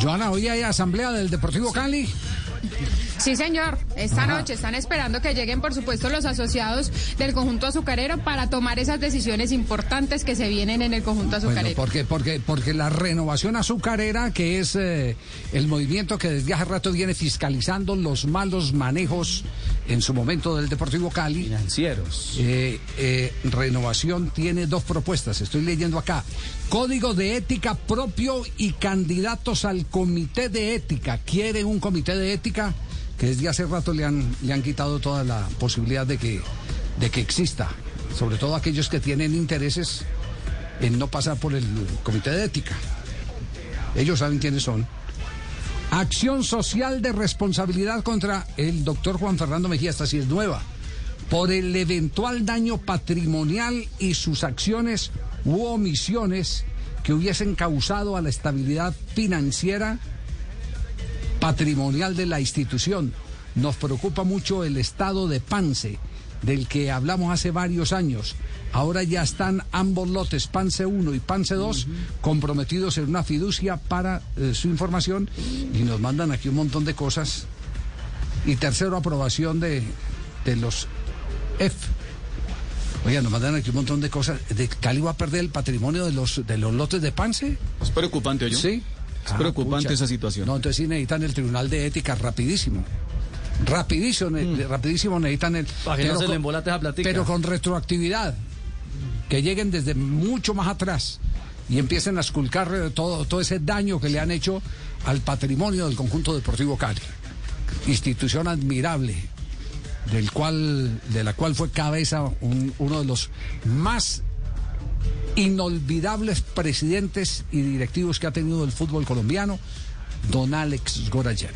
Joana, hoy hay asamblea del Deportivo Cali. Sí, señor. Esta noche están esperando que lleguen, por supuesto, los asociados del conjunto azucarero para tomar esas decisiones importantes que se vienen en el conjunto azucarero. Bueno, porque, porque, porque la renovación azucarera, que es eh, el movimiento que desde hace rato viene fiscalizando los malos manejos en su momento del Deportivo Cali. Financieros. Eh, eh, renovación tiene dos propuestas, estoy leyendo acá. Código de ética propio y candidatos al comité de ética. ¿Quiere un comité de ética? que desde hace rato le han, le han quitado toda la posibilidad de que, de que exista, sobre todo aquellos que tienen intereses en no pasar por el comité de ética. Ellos saben quiénes son. Acción social de responsabilidad contra el doctor Juan Fernando Mejía, esta sí es nueva, por el eventual daño patrimonial y sus acciones u omisiones que hubiesen causado a la estabilidad financiera patrimonial de la institución. Nos preocupa mucho el estado de Pance, del que hablamos hace varios años. Ahora ya están ambos lotes, Pance 1 y Pance 2, comprometidos en una fiducia para eh, su información y nos mandan aquí un montón de cosas. Y tercero, aprobación de, de los F. Oiga, nos mandan aquí un montón de cosas. ¿De Cali va a perder el patrimonio de los, de los lotes de Pance? Es preocupante, oye. Sí. Es preocupante pucha. esa situación. No, entonces sí necesitan el Tribunal de Ética rapidísimo. Rapidísimo, ne- rapidísimo necesitan el... Para que no se con- le embolate esa platica. Pero con retroactividad. Que lleguen desde mucho más atrás y empiecen a esculcar todo, todo ese daño que le han hecho al patrimonio del conjunto deportivo Cali. Institución admirable, del cual, de la cual fue cabeza un- uno de los más inolvidables presidentes y directivos que ha tenido el fútbol colombiano, don Alex Gorayan.